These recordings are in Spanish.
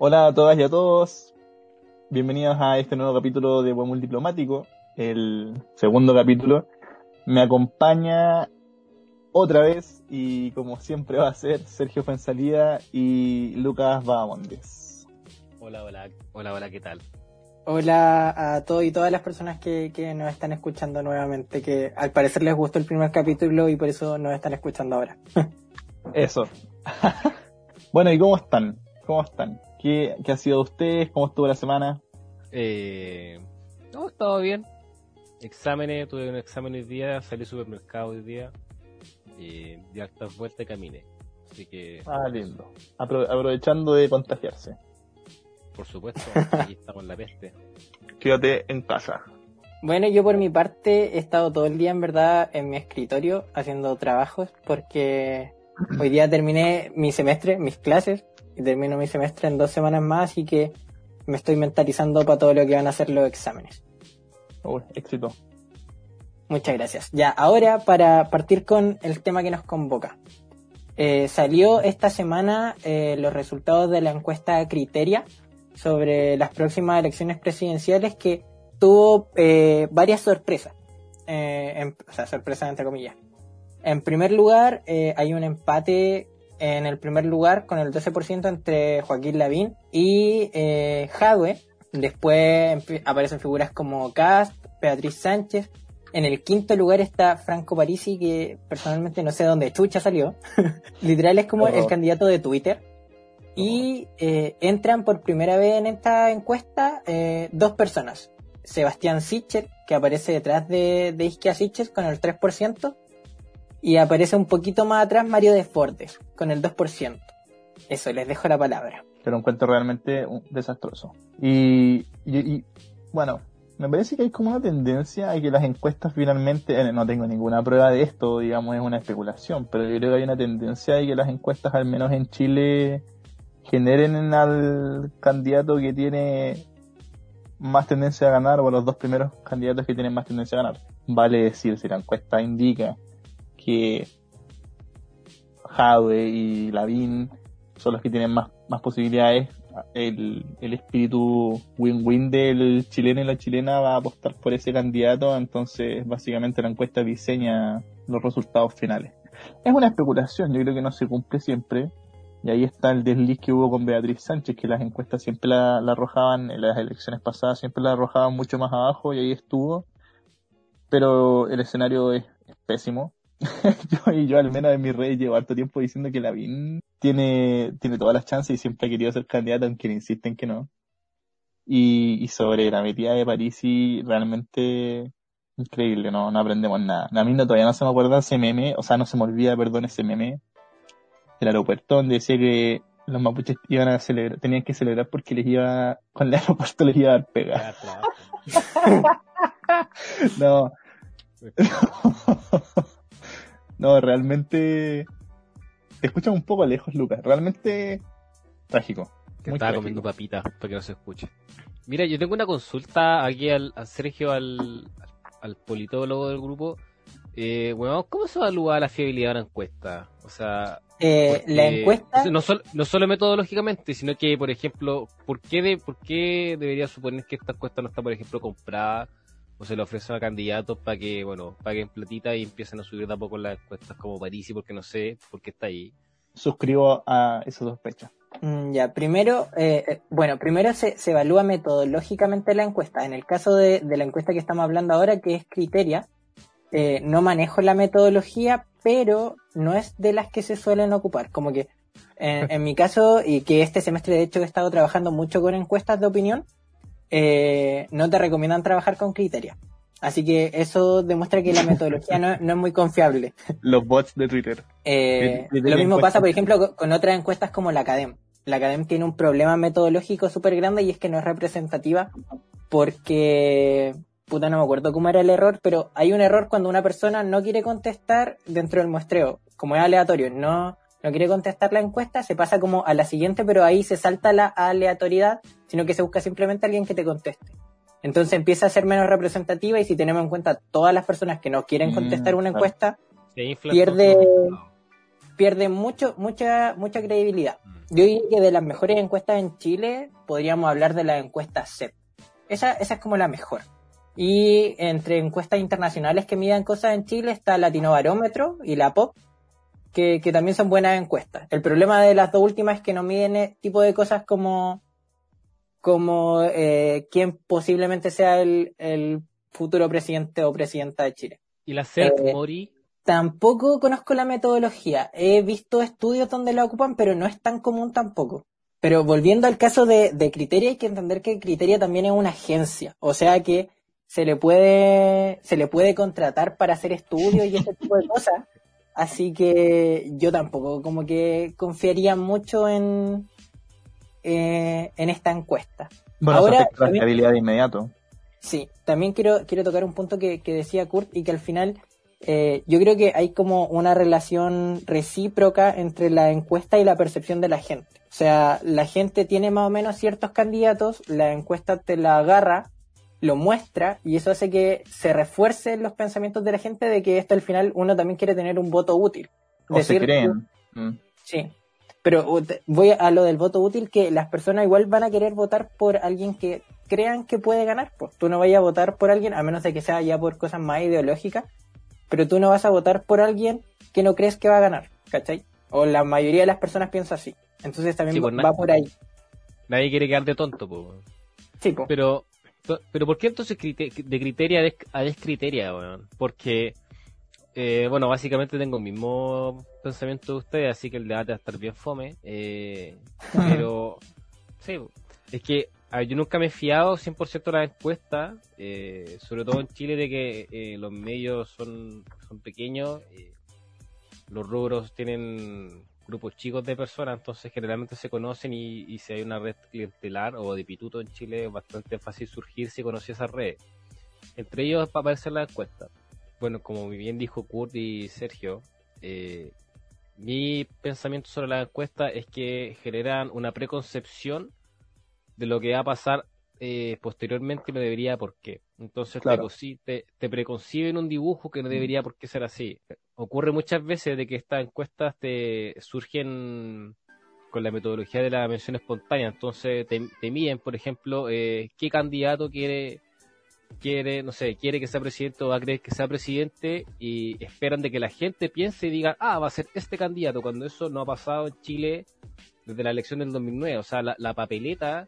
Hola a todas y a todos. Bienvenidos a este nuevo capítulo de Buen Diplomático, el segundo capítulo. Me acompaña otra vez y como siempre va a ser Sergio Fuensalida y Lucas Bahamondes. Hola, hola, hola, hola, ¿qué tal? Hola a todos y todas las personas que, que nos están escuchando nuevamente, que al parecer les gustó el primer capítulo y por eso nos están escuchando ahora. Eso. bueno, ¿y cómo están? ¿Cómo están? ¿Qué, ¿Qué, ha sido de ustedes? ¿Cómo estuvo la semana? Eh, no, estado bien. Exámenes, tuve un examen hoy día, salí al supermercado hoy día. Y di hartas vueltas y caminé. Así que. Ah, lindo. Apro aprovechando de contagiarse. Por supuesto, aquí estamos en la peste. Quédate en casa. Bueno, yo por mi parte he estado todo el día en verdad en mi escritorio haciendo trabajos porque hoy día terminé mi semestre, mis clases, y termino mi semestre en dos semanas más, así que me estoy mentalizando para todo lo que van a ser los exámenes. Uy, éxito. Muchas gracias. Ya, ahora para partir con el tema que nos convoca. Eh, salió esta semana eh, los resultados de la encuesta Criteria sobre las próximas elecciones presidenciales que tuvo eh, varias sorpresas. En, o sea, sorpresas entre comillas. En primer lugar, hay un empate en el primer lugar con el 12% entre Joaquín Lavín y eh, Jadwe. Después aparecen figuras como Cast, Beatriz Sánchez. En el quinto lugar está Franco Parisi, que personalmente no sé dónde chucha salió. Literal es como el candidato de Twitter. Y eh, entran por primera vez en esta encuesta eh, dos personas. Sebastián Sicher, que aparece detrás de, de Sicher con el 3%, y aparece un poquito más atrás Mario Desbordes, con el 2%. Eso, les dejo la palabra. Pero un cuento realmente desastroso. Y, bueno, me parece que hay como una tendencia a que las encuestas finalmente, eh, no tengo ninguna prueba de esto, digamos, es una especulación, pero yo creo que hay una tendencia a que las encuestas, al menos en Chile, generen al candidato que tiene más tendencia a ganar, o los dos primeros candidatos que tienen más tendencia a ganar. Vale decir, si la encuesta indica que Jade y Lavín son los que tienen más, más posibilidades. El, el espíritu win-win del chileno y la chilena va a apostar por ese candidato, entonces básicamente la encuesta diseña los resultados finales. Es una especulación, yo creo que no se cumple siempre. Y ahí está el desliz que hubo con Beatriz Sánchez, que las encuestas siempre la arrojaban, en las elecciones pasadas siempre la arrojaban mucho más abajo y ahí estuvo. Pero el escenario es pésimo yo, y yo al menos en mi red llevo harto tiempo diciendo que Lavín tiene, tiene todas las chances y siempre ha querido ser candidato, aunque le insisten que no. Y, y sobre la metida de París y realmente increíble, no, no aprendemos nada. A mí no, todavía no se me acuerda ese meme, o sea, no se me olvida, perdón, ese meme del aeropuerto donde decía que los mapuches iban a celebrar, tenían que celebrar porque les iba, con el aeropuerto les iba a dar pega. no. No, realmente. Te escuchas un poco lejos, Lucas. Realmente trágico. Que estaba comiendo papitas para que no se escuche. Mira, yo tengo una consulta aquí al, a Sergio, al, al politólogo del grupo. Eh, bueno, ¿cómo se evalúa la fiabilidad de una encuesta? O sea, eh, la encuesta no, solo, no solo metodológicamente, sino que, por ejemplo, ¿por qué, de, ¿por qué debería suponer que esta encuesta no está, por ejemplo, comprada o se le ofrecen a candidatos para que, bueno, paguen platita y empiecen a subir de a poco las encuestas como Parisi, porque no sé por qué está ahí. Suscribo a esa sospecha. Mm, ya, primero, eh, eh, bueno, primero se, se, evalúa metodológicamente la encuesta. En el caso de, de, la encuesta que estamos hablando ahora, que es Criteria, eh, no manejo la metodología, pero no es de las que se suelen ocupar. Como que en, en mi caso, y que este semestre de hecho he estado trabajando mucho con encuestas de opinión, eh, no te recomiendan trabajar con criteria. Así que eso demuestra que la metodología no, no es muy confiable. Los bots de Twitter. Eh, lo mismo pasa, por ejemplo, con otras encuestas como la Academ. La Academ tiene un problema metodológico súper grande y es que no es representativa porque, puta, no me acuerdo cómo era el error, pero hay un error cuando una persona no quiere contestar dentro del muestreo. Como es aleatorio, no, no quiere contestar la encuesta, se pasa como a la siguiente, pero ahí se salta la aleatoriedad, sino que se busca simplemente alguien que te conteste. Entonces empieza a ser menos representativa y si tenemos en cuenta todas las personas que no quieren contestar una mm, encuesta, pierde... pierde mucho, mucha, mucha credibilidad. Yo diría que de las mejores encuestas en Chile podríamos hablar de la encuesta CEP. Esa, esa es como la mejor. Y entre encuestas internacionales que midan cosas en Chile está Latino Barómetro y la POP, que, que también son buenas encuestas. El problema de las dos últimas es que no miden ese tipo de cosas como, como eh, quién posiblemente sea el, el futuro presidente o presidenta de Chile. ¿Y la CEP, Eh, Mori? Tampoco conozco la metodología. He visto estudios donde la ocupan, pero no es tan común tampoco. Pero volviendo al caso de, de Criteria, hay que entender que Criteria también es una agencia. O sea que se le puede, se le puede contratar para hacer estudios y ese tipo de cosas. Así que yo tampoco como que confiaría mucho en, eh, en esta encuesta. Bueno, Ahora, la de inmediato. Sí, también quiero, quiero tocar un punto que, que decía Kurt y que al final eh, yo creo que hay como una relación recíproca entre la encuesta y la percepción de la gente. O sea, la gente tiene más o menos ciertos candidatos, la encuesta te la agarra, lo muestra y eso hace que se refuercen los pensamientos de la gente de que esto al final uno también quiere tener un voto útil. O se creen. Mm. Sí. Pero uh, voy a lo del voto útil, que las personas igual van a querer votar por alguien que crean que puede ganar. Pues tú no vayas a votar por alguien, a menos de que sea ya por cosas más ideológicas, pero tú no vas a votar por alguien que no crees que va a ganar, ¿cachai? O la mayoría de las personas piensa así. Entonces también Sí, pues, va por ahí. Nadie quiere quedar de tonto, po. Sí, po. Pero, pero ¿por qué entonces de criteria a des- a descriteria, weón? Porque, eh, bueno, básicamente tengo el mismo pensamiento de ustedes, así que el debate va a estar bien fome. eh, pero, sí, es que a ver, yo nunca me he fiado 100% de las encuestas, eh, sobre todo en Chile, de que eh, los medios son, son pequeños, eh, los rubros tienen grupos chicos de personas, entonces generalmente se conocen y, si hay una red clientelar o de pituto en Chile es bastante fácil surgir si conoce esas redes. Entre ellos va a aparecer la encuesta. Bueno, como bien dijo Kurt y Sergio, eh, mi pensamiento sobre la encuesta es que generan una preconcepción de lo que va a pasar eh, posteriormente no debería por qué. Entonces te, Claro. cosi- te, te preconciben un dibujo que no debería por qué ser así. Ocurre muchas veces de que estas encuestas te surgen con la metodología de la mención espontánea. Entonces te, te miden, por ejemplo, eh, qué candidato quiere quiere, no sé, quiere que sea presidente o va a creer que sea presidente y esperan de que la gente piense y diga, ah, va a ser este candidato, cuando eso no ha pasado en Chile desde la elección del 2009. O sea, la, la papeleta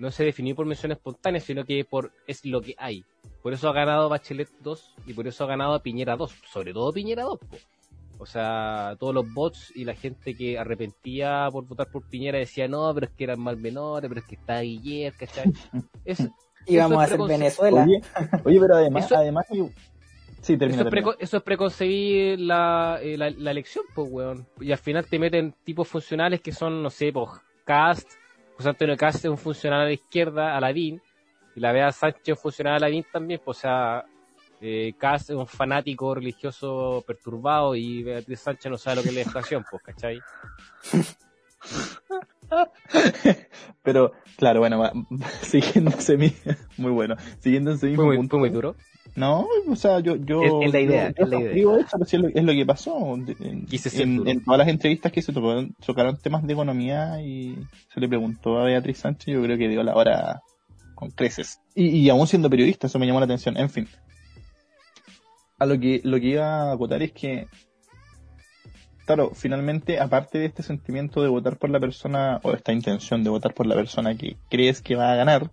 no se definió por mención espontánea, sino que por es lo que hay. Por eso ha ganado Bachelet 2 y por eso ha ganado Piñera 2, sobre todo Piñera 2. po. O sea, todos los bots y la gente que arrepentía por votar por Piñera decía, no, pero es que eran mal menores, pero es que está Guillermo, ¿cachai? Es, eso a hacer Venezuela. Oye, oye, pero además, Eso- además hay- Sí, termina, Eso es, termina. eso es preconcebir la, eh, la, la elección, pues, weón. Y al final te meten tipos funcionales que son, no sé, pues, Cast, José Antonio Cast es un funcional a la izquierda, Aladín, y la Bea Sánchez un funcional a Aladín también, pues, o sea, eh, es un fanático religioso perturbado y Beatriz Sánchez no sabe lo que es la educación, pues, ¿cachai? Pero, claro, bueno, ese mi- muy bueno, siguiendo ese mismo muy, punto. muy duro. No, o sea, yo, yo, Es- es la idea, yo, es la idea. digo eso, pues, es lo, es lo que pasó. En, en- en todas las entrevistas que se tocaron, tocaron temas de economía y se le preguntó a Beatriz Sánchez, yo creo que dio la hora con creces. Y, y aún siendo periodista, eso me llamó la atención. En fin. A lo que, lo que iba a acotar es que, claro, finalmente, aparte de este sentimiento de votar por la persona, o esta intención de votar por la persona que crees que va a ganar,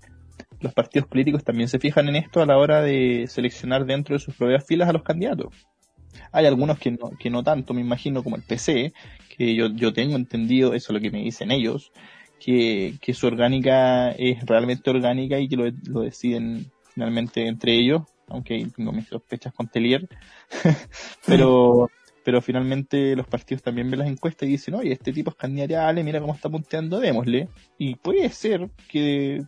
los partidos políticos también se fijan en esto a la hora de seleccionar dentro de sus propias filas a los candidatos. Hay algunos que no, que no tanto, me imagino, como el PC, que yo, yo tengo entendido, eso es lo que me dicen ellos, que, su orgánica es realmente orgánica y que lo, lo deciden finalmente entre ellos, aunque tengo mis sospechas con Telier, pero, pero finalmente los partidos también ven las encuestas y dicen, oye, este tipo es candidato, mira cómo está punteando, démosle. Y puede ser que,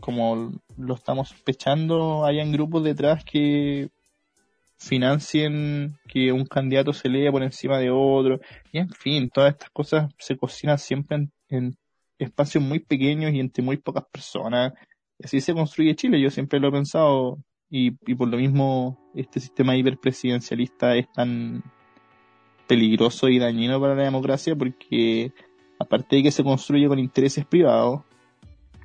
como lo estamos sospechando, hayan grupos detrás que financien que un candidato se lea por encima de otro. Y en fin, todas estas cosas se cocinan siempre en, en espacios muy pequeños y entre muy pocas personas. Así se construye Chile, yo siempre lo he pensado. Y, y por lo mismo este sistema hiperpresidencialista es tan peligroso y dañino para la democracia porque aparte de que se construye con intereses privados,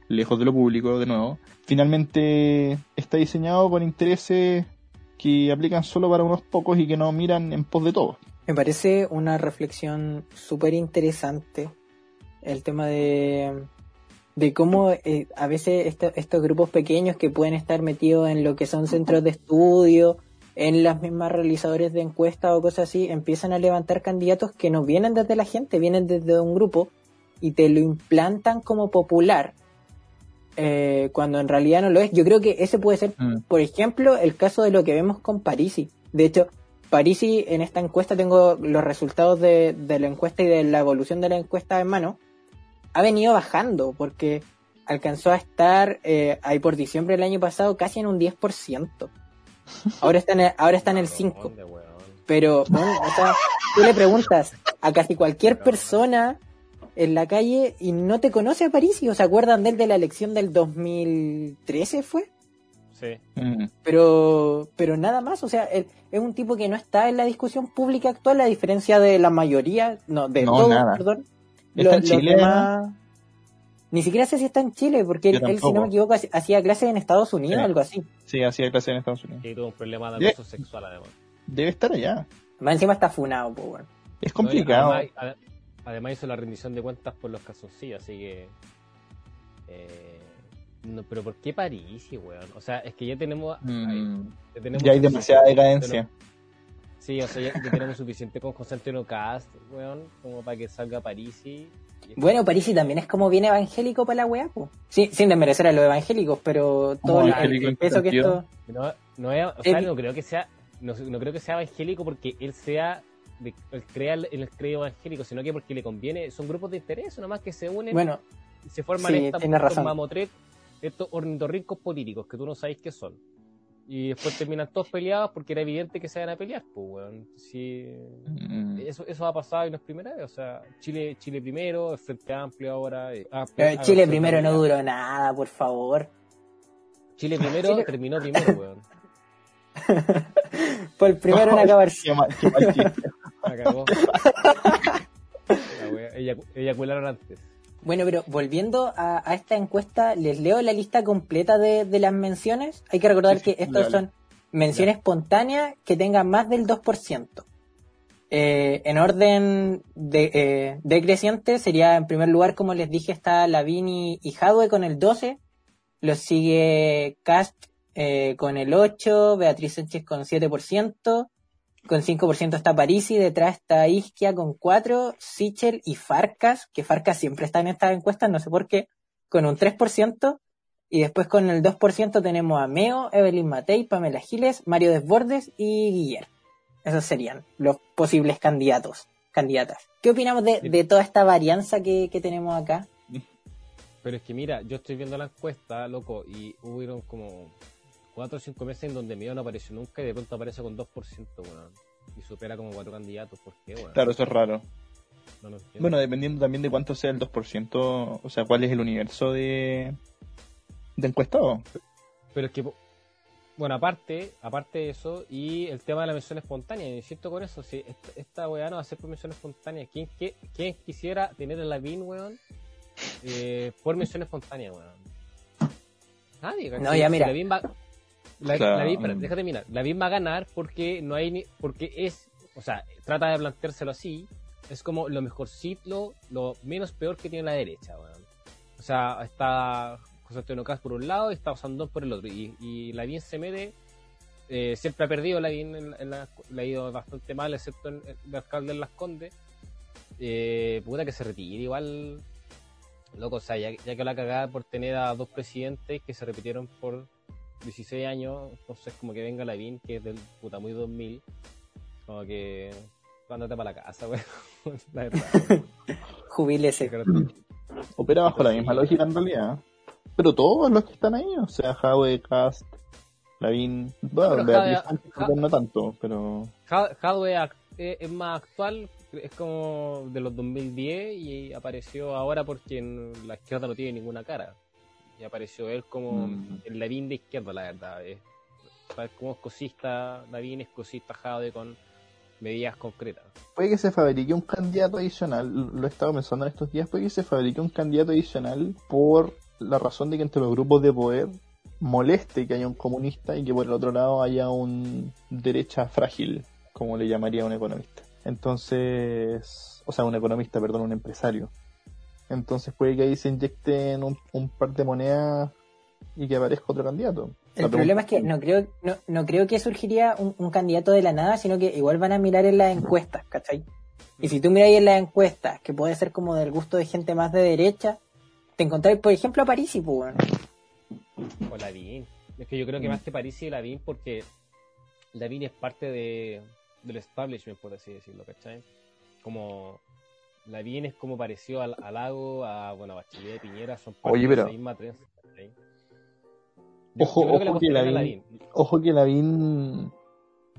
lejos de lo público de nuevo, finalmente está diseñado con intereses que aplican solo para unos pocos y que no miran en pos de todos. Me parece una reflexión súper interesante el tema de, de cómo eh, a veces esto- estos grupos pequeños que pueden estar metidos en lo que son centros de estudio, en las mismas realizadores de encuestas o cosas así, empiezan a levantar candidatos que no vienen desde la gente, vienen desde un grupo y te lo implantan como popular, eh, cuando en realidad no lo es. Yo creo que ese puede ser Mm. por ejemplo, el caso de lo que vemos con Parisi. De hecho, Parisi en esta encuesta, tengo los resultados de, de la encuesta y de la evolución de la encuesta en mano, ha venido bajando porque alcanzó a estar eh, ahí por diciembre del año pasado casi en un 10%. Ahora está en el, ahora está en el 5%. ¿Dónde, weón? Pero, bueno, o sea, tú le preguntas a casi cualquier persona en la calle y no te conoce a Parisi o se acuerdan de él de la elección del 2013 fue Sí. Mm. pero pero nada más, o sea, él es un tipo que no está en la discusión pública actual, a diferencia de la mayoría, no, de No, todos, nada. perdón. ¿Está Lo- en Chile? demás- Ni siquiera sé si está en Chile, porque él, él, si no me equivoco, hac- hacía clases en Estados Unidos, Sí. algo así. Sí, hacía clase en Estados Unidos. Y tuvo un problema de acoso sexual además. Debe estar allá. Más encima está funado, pues, bueno. Es complicado. No, además, ade- además hizo la rendición de cuentas por los casos sí, así que. Eh, no, pero ¿por qué París, weón? O sea, es que ya tenemos. Mm. ahí- ya tenemos Ya hay demasiada decadencia. Sí, o sea, ya, ya tenemos suficiente con Constantino Cast, weón, como para que salga París y. Bueno, Parisi también es como bien evangélico para la weá, pues. Sí, sin desmerecer a los evangélicos, pero todo el, peso que esto... No, no, es- o sea, no creo que sea. No, no creo que sea evangélico porque él sea. De, él crea el, el credo evangélico, sino que porque le conviene. Son grupos de interés, nomás que se unen Bueno, y se forman sí, estas, estos mamotret, estos ornitorrincos políticos que tú no sabes qué son. Y después terminan todos peleados porque era evidente que se van a pelear, pues, weón. Sí, Mm. eso, eso ha pasado y no es primera vez. O sea, Chile, Chile primero, el Frente Amplio ahora. eh, ah, eh, ah, Chile primero no duró nada, por favor. Chile primero Chile- terminó primero, weón. Fue el primero en acabar. Qué mal- qué mal chiste. La cagó. La wea, eyacu- eyacularon antes. Bueno, pero volviendo a, a esta encuesta, les leo la lista completa de, de las menciones. Hay que recordar Sí, sí, que estos dale. son menciones espontáneas que tengan más del 2%. Eh, en orden de, eh, decreciente sería en primer lugar, como les dije, está Lavini y Hadwe con el 12. Los sigue Cast eh, con el 8, Beatriz Sánchez con 7%. Con 5% está Parisi, detrás está Isquia con 4, Sichel y Farcas, que Farcas siempre está en estas encuestas, no sé por qué, con un 3%. Y después con el 2% tenemos a Meo, Evelyn Matei, Pamela Giles, Mario Desbordes y Guiller. Esos serían los posibles candidatos, candidatas. ¿Qué opinamos de, de toda esta varianza que, que tenemos acá? Pero es que mira, yo estoy viendo la encuesta, loco, y hubieron como 4 o 5 meses en donde mío no apareció nunca y de pronto aparece con 2%, weón. Y supera como 4 candidatos, ¿por qué, weón? Claro, eso es raro. No. Bueno, dependiendo también de cuánto sea el 2%, o sea, cuál es el universo de, de encuestados. Pero es que, bueno, aparte, aparte de eso, y el tema de la mención espontánea, insisto con eso, si esta, esta weá no va a ser por mención espontánea, ¿quién, qué- quién quisiera tener a la VIN, weón? Eh, por mención espontánea, weón. Nadie, ¿cachai? No, ya Si mira. La VIN va, la, Claro. la VIN, espera, déjate mirar, la VIN va a ganar porque no hay ni, porque es, o sea, trata de planteárselo así, es como lo mejorcito, lo menos peor que tiene la derecha, weón. O sea, está José Antonio Caz por un lado y está Osandón por el otro. Y, y la bien se mete, eh, siempre ha perdido la bien, en, en la, le ha ido bastante mal, excepto en el alcalde en Las Condes. Eh, puta que se retire igual, loco, o sea, ya, ya que la cagada por tener a dos presidentes que se repitieron por 16 años, entonces como que venga la bien, que es del puta muy 2000, como que ándate para la casa, weón. la verdad. weón. Jubílese. Opera bajo la misma lógica en realidad. Pero todos los que están ahí, o sea, Howe, Cast, Lavin, bueno, Beatriz no tanto, pero Ha- Hadwe eh, es más actual, es como de los 2010 y apareció ahora porque en la izquierda no tiene ninguna cara. Y apareció él como Mm. el Lavín de izquierda, la verdad. Es, ¿sabes? Como escocista, Lavín escocista Jade con, medidas concretas. Puede que se fabrique un candidato adicional, lo he estado pensando en estos días, puede que se fabrique un candidato adicional por la razón de que entre los grupos de poder moleste que haya un comunista y que por el otro lado haya un derecha frágil, como le llamaría un economista. Entonces, o sea, un economista, perdón, un empresario. Entonces puede que ahí se inyecten un, un par de monedas y que aparezca otro candidato. El problema es que no creo, no, no creo que surgiría un, un, candidato de la nada, sino que igual van a mirar en las encuestas, ¿cachai? Y si tú miras en las encuestas, que puede ser como del gusto de gente más de derecha, te encontráis, por ejemplo, a París y pues, O Lavín. Es que yo creo que más que París y Lavín, porque Lavín es parte de, del establishment, por así decirlo, ¿cachai? Como Lavín es como parecido al, al Lago, a, bueno, a Bachelet de Piñera, son parte Oye, pero... de la misma trenza. Ojo, Yo ojo, que que Lavín, ojo que Lavín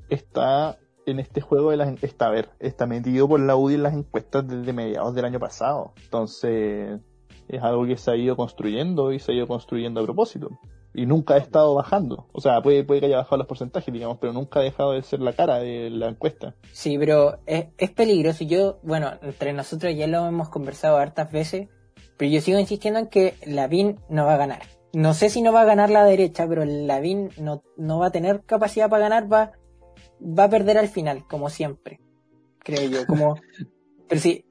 está en este juego de las está a ver, está metido por la UDI en las encuestas desde mediados del año pasado. Entonces, es algo que se ha ido construyendo y se ha ido construyendo a propósito. Y nunca ha estado bajando. O sea, puede, puede que haya bajado los porcentajes, digamos, pero nunca ha dejado de ser la cara de la encuesta. Sí, pero es, es peligroso. Yo, bueno, entre nosotros ya lo hemos conversado hartas veces, pero yo sigo insistiendo en que Lavín no va a ganar. No sé si no va a ganar la derecha, pero Lavín no, no va a tener capacidad para ganar, va, va a perder al final, como siempre, creo yo. Como, pero sí,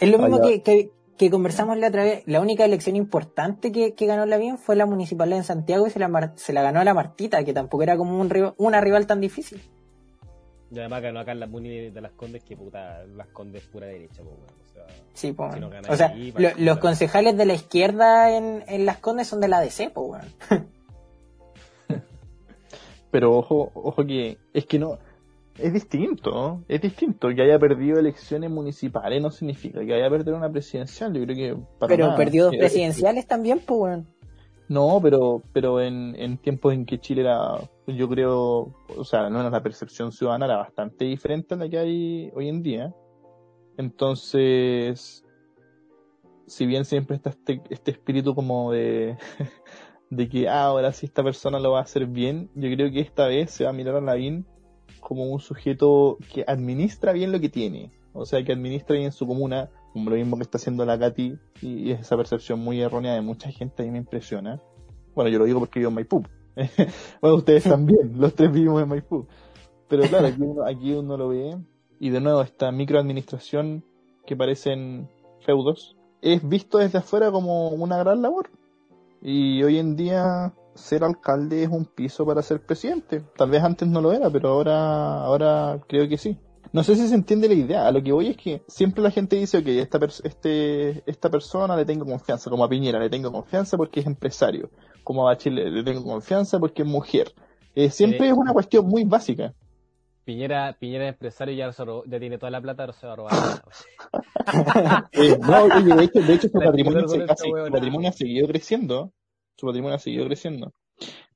es lo mismo Vaya. que, que, que conversamos la otra vez. La única elección importante que, que ganó Lavín fue la municipal en Santiago y se la, mar- se la ganó a la Martita, que tampoco era como un rival- una rival tan difícil. Y además ganó acá en la Muni de las Condes, que puta, las Condes pura derecha, pues, bueno, o sea, Sí, pues. Si no bueno. o sea, ahí, lo- los concejales de la izquierda en, en Las Condes son de la DC, pues, weón. Pero ojo, ojo que es que no, es distinto, es distinto. Que haya perdido elecciones municipales no significa que haya perdido una presidencial. Yo creo que para Pero nada. perdió dos presidenciales también, pues. No, pero, pero en, en tiempos en que Chile era, yo creo, o sea, al menos la percepción ciudadana era bastante diferente a la que hay hoy en día. Entonces, si bien siempre está este, este espíritu como de, de que ah, ahora sí esta persona lo va a hacer bien, yo creo que esta vez se va a mirar a Lavín como un sujeto que administra bien lo que tiene. O sea, que administra bien su comuna, como lo mismo que está haciendo la Katy, y, y esa percepción muy errónea de mucha gente a mí me impresiona. Bueno, yo lo digo porque vivo en Maipú. bueno, ustedes también, los tres vivimos en Maipú. Pero claro, aquí uno, aquí uno lo ve, y de nuevo esta microadministración que parecen feudos, es visto desde afuera como una gran labor. Y hoy en día ser alcalde es un piso para ser presidente. Tal vez antes no lo era, pero ahora, ahora creo que sí. No sé si se entiende la idea. A lo que voy es que siempre la gente dice, ok, esta, este, esta persona le tengo confianza, como a Piñera le tengo confianza porque es empresario, como a Bachelet le tengo confianza porque es mujer. Eh, siempre Eh, es una cuestión muy básica. Piñera, Piñera es empresario y ya, se robó- ya tiene toda la plata, ahora se va a robar. Eh, no, oye, de hecho, de hecho su, patrimonio, se- ha, su patrimonio ha seguido creciendo. Su patrimonio ha seguido creciendo.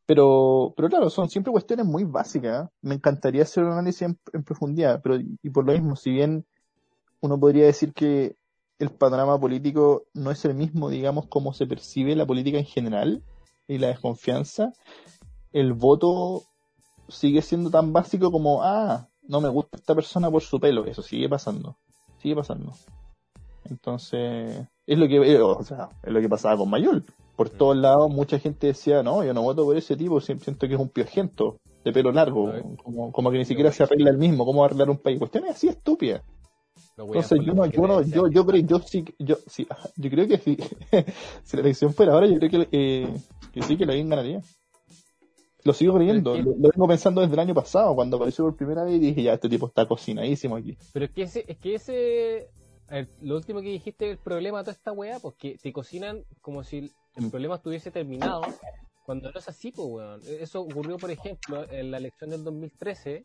Pero, pero claro, son siempre cuestiones muy básicas. Me encantaría hacer un análisis en, en profundidad, pero y por lo mismo, si bien uno podría decir que el panorama político no es el mismo, digamos, como se percibe la política en general y la desconfianza, el voto sigue siendo tan básico como, ah, no me gusta esta persona por su pelo. Eso sigue pasando. Sigue pasando. Entonces, es lo que, eh, o sea, es lo que pasaba con Mayol. Por Mm. todos lados, mucha gente decía, no, yo no voto por ese tipo, siento que es un piojento, de pelo largo, como, como que ni siquiera se arregla el mismo, cómo arreglar un país. Cuestiones así estúpidas. Entonces, yo no, yo no, yo, yo creo, yo sí, yo sí, yo creo que sí. si la elección fuera ahora, yo creo que, eh, que sí, que la bien ganaría. Lo sigo creyendo, Pero es que- lo, lo vengo pensando desde el año pasado, cuando apareció por primera vez y dije, ya, este tipo está cocinadísimo aquí. Pero es que ese, es que ese, el- lo último que dijiste, el problema de toda esta weá, pues que te cocinan como si el, problema estuviese terminado, cuando no es así, pues weón. Eso ocurrió, por ejemplo, en la elección del 2013,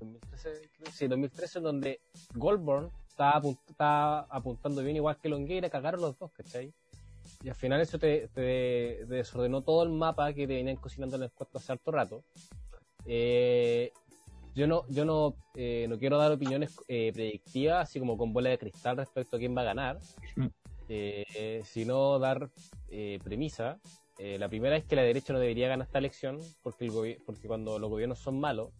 2013, creo, sí, 2013, donde Goldborn estaba, apun- estaba apuntando bien igual que Longueira, cagaron los dos, ¿cachai? Y al final eso te, te- te desordenó todo el mapa que te venían cocinando en el cuarto hace harto rato. Eh, yo no, yo no, eh, no quiero dar opiniones eh, predictivas, así como con bola de cristal respecto a quién va a ganar, Mm. eh, sino dar eh, premisa. La primera es que la derecha no debería ganar esta elección, porque, el porque cuando los gobiernos son malos,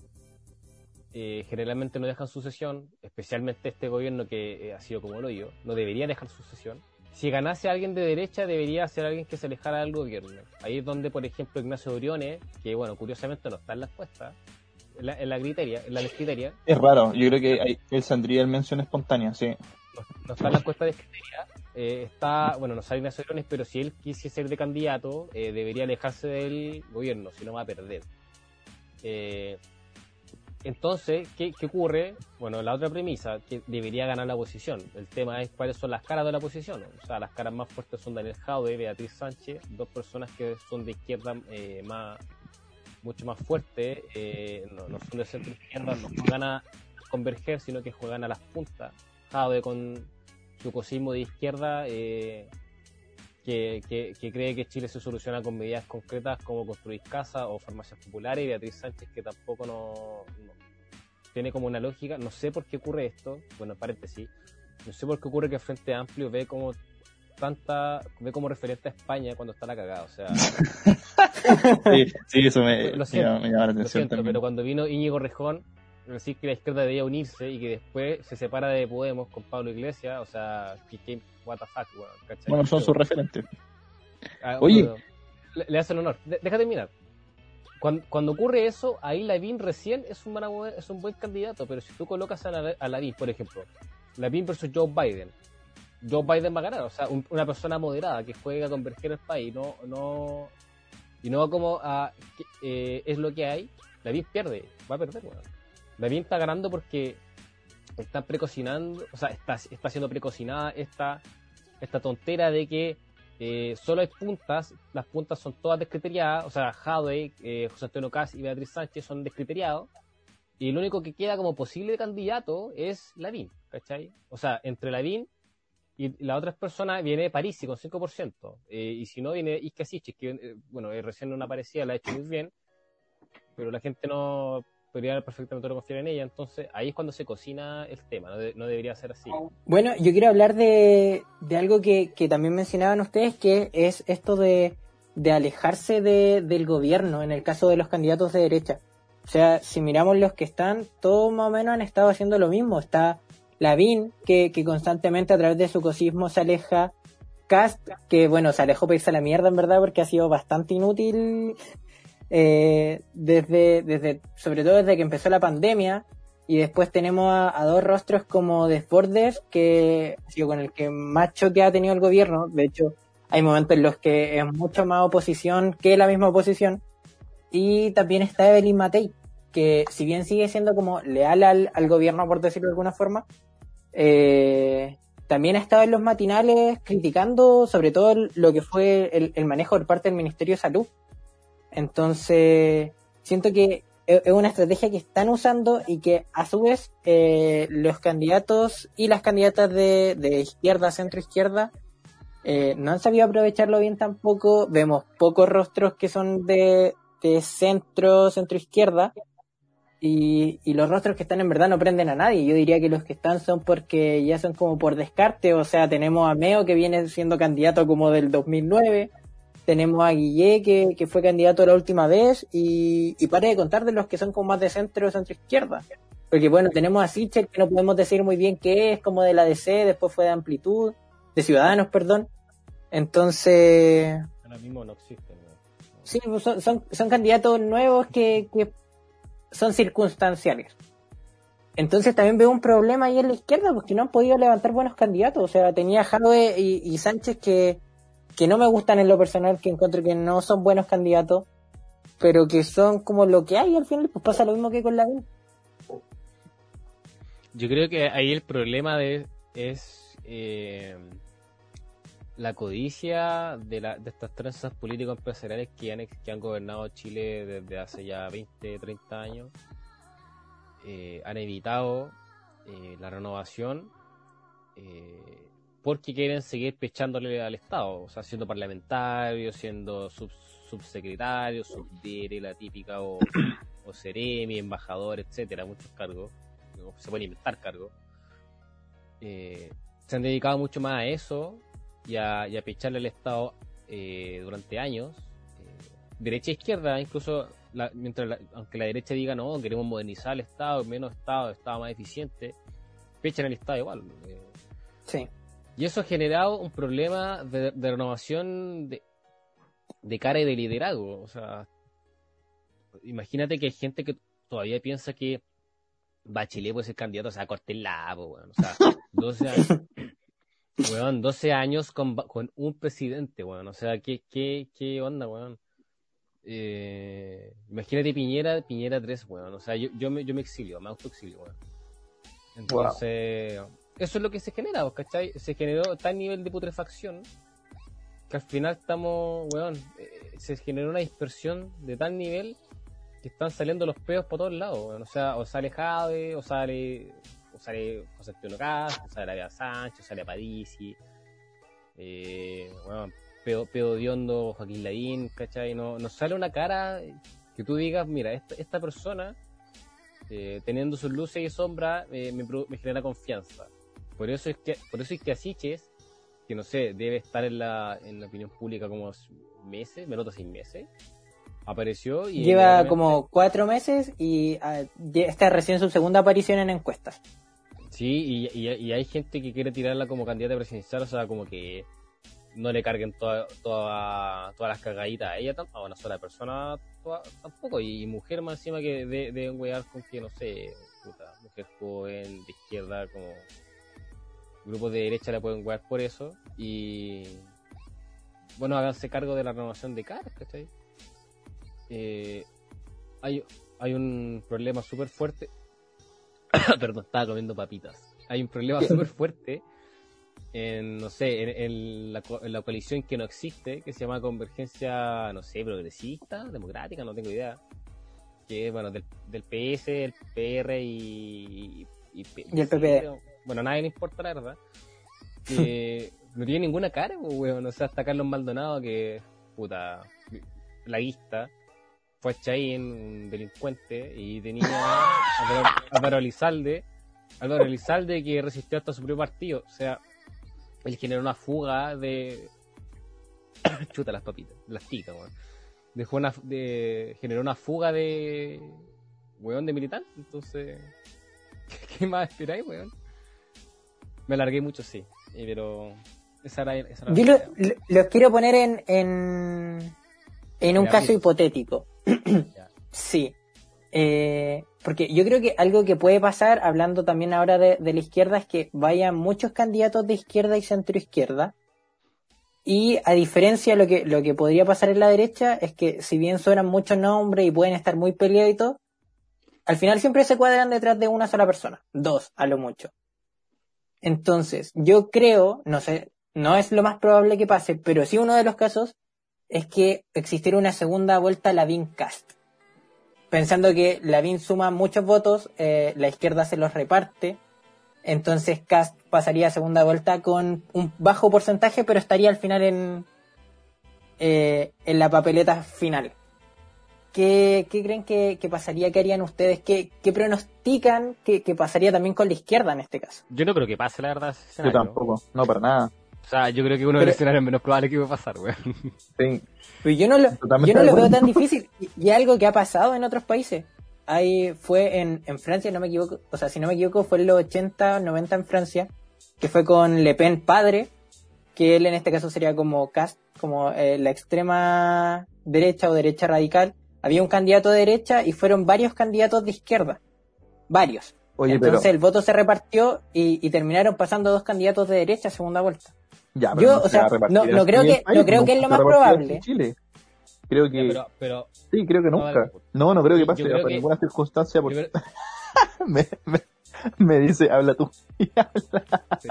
generalmente no dejan sucesión, especialmente este gobierno que ha sido como el hoyo, no debería dejar sucesión. Si ganase alguien de derecha, debería ser alguien que se alejara del gobierno. Ahí es donde, por ejemplo, Ignacio Briones, que bueno, curiosamente no está en la encuesta, en la, en la criteria, en la criteria, Es raro, yo creo que hay- él saldría en mención espontánea, sí. no, no está en la encuesta de criteria, eh, está, bueno, no sale Ignacio Briones, pero si él quisiese ser de candidato, eh, debería alejarse del gobierno, si no va a perder. Eh, entonces, ¿qué, qué ocurre? Bueno, la otra premisa, que debería ganar la oposición. El tema es cuáles son las caras de la oposición. O sea, las caras más fuertes son Daniel Jaude y Beatriz Sánchez, dos personas que son de izquierda eh, más mucho más fuertes, eh, no, no son de centro izquierda, no juegan a converger, sino que juegan a las puntas. Jaude con su cosismo de izquierda, eh, que, que- que cree que Chile se soluciona con medidas concretas como construir casas o farmacias populares, y Beatriz Sánchez que tampoco no, tiene como una lógica, no sé por qué ocurre esto, bueno, en paréntesis, no sé por qué ocurre que Frente Amplio ve como tanta, ve como referente a España cuando está la cagada, o sea, Sí, sí, eso me, Lo me siento, llama, me llama la lo atención siento, también. pero cuando vino Íñigo Rejón, decir que la izquierda debía unirse y que después se separa de Podemos con Pablo Iglesias, o sea, que, que what the fuck. Bueno, son sus referentes. Ah, Oye. bueno, le, le hace el honor. De- deja terminar. Cuando, cuando ocurre eso, ahí Lavín recién es un, buena- es un buen candidato, pero si tú colocas a, la- a Lavín, por ejemplo, Lavín versus Joe Biden, Joe Biden va a ganar, o sea, un- una persona moderada que juega a converger el país, no, no, y no como a, eh, es lo que hay, Lavín pierde, va a perder, weón. Lavín está ganando porque está precocinando, o sea, está, está siendo precocinada esta, esta tontera de que eh, solo hay puntas, las puntas son todas descriteriadas, o sea, Jadwe, eh, José Antonio Caz y Beatriz Sánchez son descriteriados, y lo único que queda como posible candidato es Lavín, ¿cachai? O sea, entre Lavín y las otras personas viene Parisi con 5%, eh, y si no viene Siches, que eh, bueno, eh, recién no aparecía, la ha hecho muy bien, pero la gente no podría perfectamente confiar en ella, entonces ahí es cuando se cocina el tema, no, de- no debería ser así. Bueno, yo quiero hablar de, de algo que, que también mencionaban ustedes, que es esto de, de alejarse de, del gobierno en el caso de los candidatos de derecha. O sea, si miramos los que están, todos más o menos han estado haciendo lo mismo. Está Lavín, que, que constantemente a través de su cosismo se aleja. Cast, que bueno, se alejó para irse a la mierda en verdad porque ha sido bastante inútil eh, desde, desde, sobre todo desde que empezó la pandemia. Y después tenemos a, dos rostros como Desbordes, que ha sido con el que más choque ha tenido el gobierno. De hecho, hay momentos en los que es mucho más oposición que la misma oposición. Y también está Evelyn Matei, que si bien sigue siendo como leal al, al gobierno, por decirlo de alguna forma, eh, también ha estado en los matinales criticando sobre todo lo que fue el, el manejo por parte del Ministerio de Salud. Entonces, siento que es es una estrategia que están usando y que a su vez eh, los candidatos y las candidatas de, de izquierda, centro izquierda, eh, no han sabido aprovecharlo bien tampoco. Vemos pocos rostros que son de, de centro, centro izquierda. Y, y los rostros que están en verdad no prenden a nadie. Yo diría que los que están son porque ya son como por descarte. O sea, tenemos a Meo que viene siendo candidato como del 2009. Tenemos a Guille que, que fue candidato la última vez. Y, y para de contar de los que son como más de centro o centro izquierda. Porque bueno, tenemos a Sichel que no podemos decir muy bien qué es, como de la DC, después fue de Amplitud, de Ciudadanos, perdón. Entonces, Ahora mismo no existe. ¿no? Sí, pues son, son, son candidatos nuevos que, que son circunstanciales. Entonces también veo un problema ahí en la izquierda porque no han podido levantar buenos candidatos. O sea, tenía Jadwe y, y Sánchez que, que no me gustan en lo personal, que encuentro que no son buenos candidatos, pero que son como lo que hay al final, pues pasa lo mismo que con la U. Yo creo que ahí el problema de, es eh, la codicia de, la, de estas trenzas político-empresariales que han, que han gobernado Chile desde hace ya 20, 30 años. Eh, han evitado eh, la renovación eh, porque quieren seguir pechándole al Estado, o sea, siendo parlamentario, siendo sub, subsecretario, subdire, la típica, o, o seremi, embajador, etcétera, muchos cargos se pueden inventar cargos. Eh, se han dedicado mucho más a eso y a, y a picharle al Estado eh, durante años. Eh, derecha e izquierda, incluso la- mientras la- aunque la derecha diga no, queremos modernizar el Estado, menos Estado, Estado más eficiente, fechan el Estado igual. eh. Sí. Y eso ha generado un problema de, de renovación de, de cara y de liderazgo. O sea, imagínate que hay gente que todavía piensa que Bachelet puede ser candidato, o sea, corte el labo, weón. O sea, 12 años, weón, 12 años con, con un presidente, weón. O sea, ¿qué, qué, qué onda, weón? Eh, imagínate Piñera, Piñera 3, weón. O sea, yo, yo, me, yo me exilio, me autoexilio, weón. Entonces, eso es lo que se genera, ¿vos ¿cachai? Se generó tal nivel de putrefacción que al final estamos, weón, eh, se generó una dispersión de tal nivel que están saliendo los peos por todos lados, weón. O sea, o sale Jade, o sale, sale José Antonio Castro, la Bea Sánchez, o sale Parisi, eh, weón, peo, peo Diondo, Joaquín Lavín, ¿cachai? No, no sale una cara que tú digas, mira, esta, esta persona, eh, teniendo sus luces y sombras, eh, me, genera confianza. Por eso es que, por eso es que Asiches, que no sé, debe estar en la, en la opinión pública como meses, me nota seis meses, apareció y Lleva como cuatro meses y ah, ya- esta es recién su segunda aparición en encuestas. Sí, y, y- hay gente que quiere tirarla como candidata presidencial, o sea, como que no le carguen toda, toda- todas las cagaditas a ella, a una sola persona tampoco, y mujer más encima que de- deben wear con que, no sé, puta, mujer joven, de izquierda, como grupos de derecha la pueden wear por eso, y bueno, háganse cargo de la renovación de caras, ¿cachai? Eh, hay, hay un problema súper fuerte perdón, estaba comiendo papitas. Hay un problema súper fuerte en, no sé, en, en la, co- en la coalición que no existe, que se llama Convergencia, no sé, progresista, democrática, no tengo idea. Que bueno, del, del PS, el PR y... Y, Y el PPD. Bueno, a nadie le importa, la verdad. Que no tiene ninguna cara, pues, weón. O sea, hasta Carlos Maldonado, que, puta, laguista, fue Chaín, un delincuente, y tenía a Álvaro- Elizalde, Álvaro Elizalde que resistió hasta su propio partido. O sea, él generó una fuga de... Chuta las papitas, las ticas, weón. Dejó una, de, generó una fuga de... Weón de militante, entonces... ¿Qué más esperáis, weón? Me alargué mucho, sí, eh, pero... Esa era, esa era la Yo lo- los quiero poner en, en, en un caso hipotético. Sí. Eh, porque yo creo que algo que puede pasar, hablando también ahora de, la izquierda, es que vayan muchos candidatos de izquierda y centro izquierda. Y a diferencia de lo que, lo que podría pasar en la derecha, es que si bien suenan muchos nombres y pueden estar muy peleados y todo, al final siempre se cuadran detrás de una sola persona. Dos, a lo mucho. Entonces, yo creo, no sé, no es lo más probable que pase, pero sí uno de los casos es que existiera una segunda vuelta a Lavín Cast. Pensando que Lavín suma muchos votos, eh, la izquierda se los reparte, entonces Cast pasaría a segunda vuelta con un bajo porcentaje, pero estaría al final en, eh, en la papeleta final. ¿Qué, qué creen que, que pasaría? ¿Qué harían ustedes? ¿Qué, qué pronostican que, que pasaría también con la izquierda en este caso? Yo no creo que pase, la verdad, Yo tampoco, no para nada. O sea, yo creo que uno de los escenarios menos probables que iba a pasar, weón. Sí, Pero yo no lo, yo no lo veo tan difícil. Y, y algo que ha pasado en otros países. Ahí fue en, en Francia, no me equivoco, o sea, si no me equivoco, fue en los 80, 90 en Francia, que fue con Le Pen padre, que él en este caso sería como Cast, como eh, la extrema derecha o derecha radical. Había un candidato de derecha y fueron varios candidatos de izquierda. Varios. Oye, Entonces pero el voto se repartió y, y terminaron pasando dos candidatos de derecha a segunda vuelta. ya, yo, no o se sea, no- no creo que- país, no creo que es lo más probable. en Chile. Creo que, Ya, pero, pero sí, creo que nunca. dale. No, no creo que pase que- ninguna circunstancia. Porque yo creo- me, me, me dice, habla tú. sí,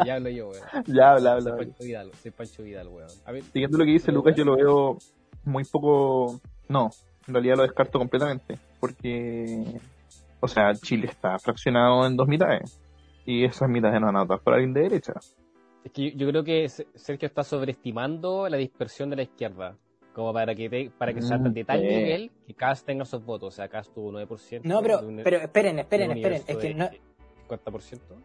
ya hablo yo, weón. ya, habla, habla. Soy. Pancho Vidal, soy Pancho Vidal, weón. A ver, Siguiendo lo que dice Pero, Lucas, yo lo veo muy poco. No, en realidad lo descarto completamente. Porque, o sea, Chile está fraccionado en dos mitades. Y esas mitades no van a votar por alguien de derecha. es que yo, yo creo que Se- Sergio está sobreestimando la dispersión de la izquierda. Como para que te- para que salga Mm, de tal nivel que Cast tenga esos votos. O sea, Cast tuvo 9%. No, pero, un- pero esperen, esperen, esperen. Es que no, 50%.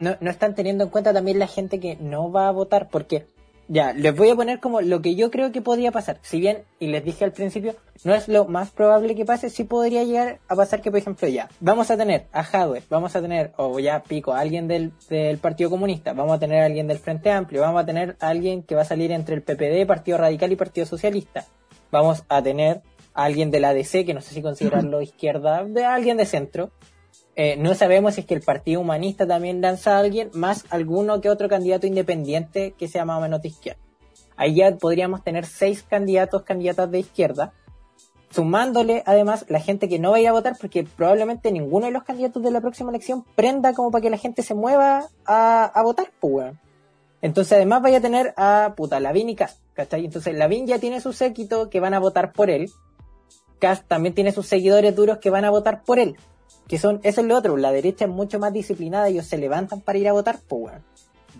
no, no están teniendo en cuenta también la gente que no va a votar, porque Ya, les voy a poner como lo que yo creo que podría pasar. Si bien, y les dije al principio, no es lo más probable que pase, sí podría llegar a pasar que, por ejemplo, ya, vamos a tener a Jadwe, vamos a tener, o ya pico, a alguien del, del Partido Comunista, vamos a tener a alguien del Frente Amplio, vamos a tener a alguien que va a salir entre el PPD, Partido Radical y Partido Socialista. Vamos a tener a alguien de la ADC, que no sé si considerarlo izquierda, de alguien de centro. Eh, no sabemos si es que el Partido Humanista también lanza a alguien, más alguno que otro candidato independiente que sea más o menos de izquierda. Ahí ya podríamos tener seis candidatos, candidatas de izquierda, sumándole además la gente que no vaya a votar, porque probablemente ninguno de los candidatos de la próxima elección prenda como para que la gente se mueva a, a votar, pues. Entonces además vaya a tener a puta Lavín y Cast, ¿cachai? Entonces Lavín ya tiene su séquito que van a votar por él. Cast también tiene sus seguidores duros que van a votar por él que son, eso es lo otro, la derecha es mucho más disciplinada, ellos se levantan para ir a votar, pues weón.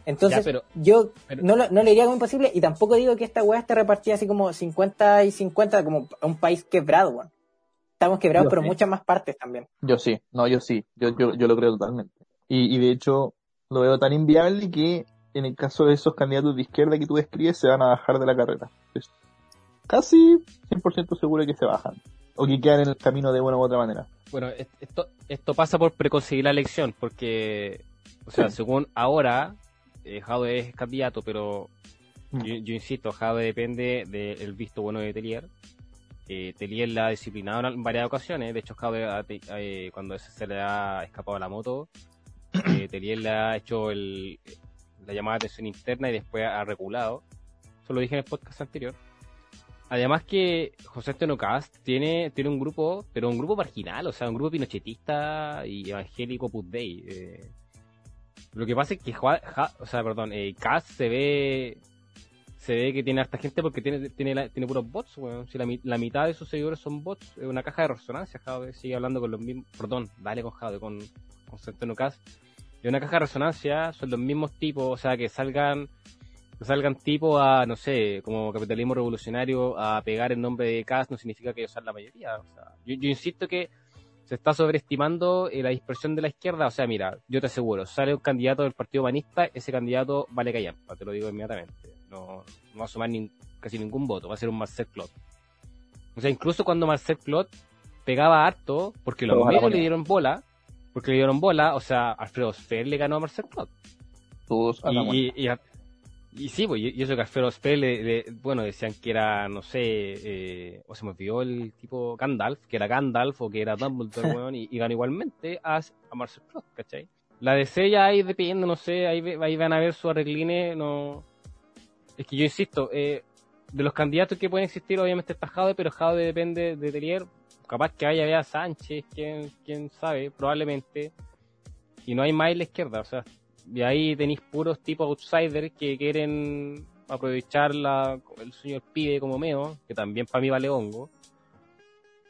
Entonces, Ya, pero- yo pero- no, lo- no le diría como imposible y tampoco digo que esta weá esté repartida así como 50 y 50 como a un país quebrado, weón. Estamos quebrados, pero sí. muchas más partes también. Yo sí, no, yo sí, yo, yo, yo lo creo totalmente. Y, y de hecho, lo veo tan inviable que en el caso de esos candidatos de izquierda que tú describes, se van a bajar de la carrera. Es casi 100% seguro que se bajan. O que quedan en el camino de una u otra manera. Bueno, es- esto, esto pasa por preconseguir la elección, porque, o sea, según ahora, eh, Jadwe es candidato, pero Mm. yo, yo insisto, Jadwe depende del visto bueno de Telier. Eh, Telier la ha disciplinado en varias ocasiones, de hecho, te- eh, cuando se le ha escapado la moto, eh, Telier le ha hecho el, la llamada de atención interna y después ha regulado. Eso lo dije en el podcast anterior. Además que José Antonio Cast tiene, tiene un grupo, pero un grupo marginal, o sea, un grupo pinochetista y evangélico Put Day. eh. Lo que pasa es que Ja- o sea, perdón, eh, Cast se ve se ve que tiene harta gente porque tiene tiene, la- tiene puros bots, weón. Si la, la mitad de sus seguidores son bots, es una caja de resonancia, Jade sigue hablando con los mismos, perdón, dale con Jade, con, José Antonio Cast. Y una caja de resonancia son los mismos tipos, o sea, que salgan que salgan tipo a, no sé, como capitalismo revolucionario, a pegar el nombre de Cast no significa que ellos sean la mayoría. O sea, yo, yo insisto que se está sobreestimando eh, la dispersión de la izquierda. O sea, mira, yo te aseguro, sale un candidato del Partido Humanista, ese candidato vale callampa, te lo digo inmediatamente. No, no va a sumar nin- casi ningún voto, va a ser un Marcel Clot. O sea, incluso cuando Marcel Clot pegaba harto, porque los medios le dieron bola, porque le dieron bola, o sea, Alfredo Sfer le ganó a Marcel Clot. Todos a la Y, y, y, y sí, pues, y eso que Alfredo Spell, le- le- bueno, decían que era, no sé, eh, o se me olvidó el tipo Gandalf, que era Gandalf o que era Dumbledore, weón, y, y ganó igualmente a, a Marcel Proust, ¿cachai? La DC ya ahí depende, no sé, ahí, ahí van a ver su arregline, no... Es que yo insisto, eh, de los candidatos que pueden existir, obviamente está Jade, pero Jade depende de Telier, capaz que haya vea Sánchez, quién, quién sabe, probablemente, y no hay más en la izquierda, o sea, y ahí tenéis puros tipos outsiders que quieren aprovechar la, el sueño del pibe como meo, que también para mí vale hongo.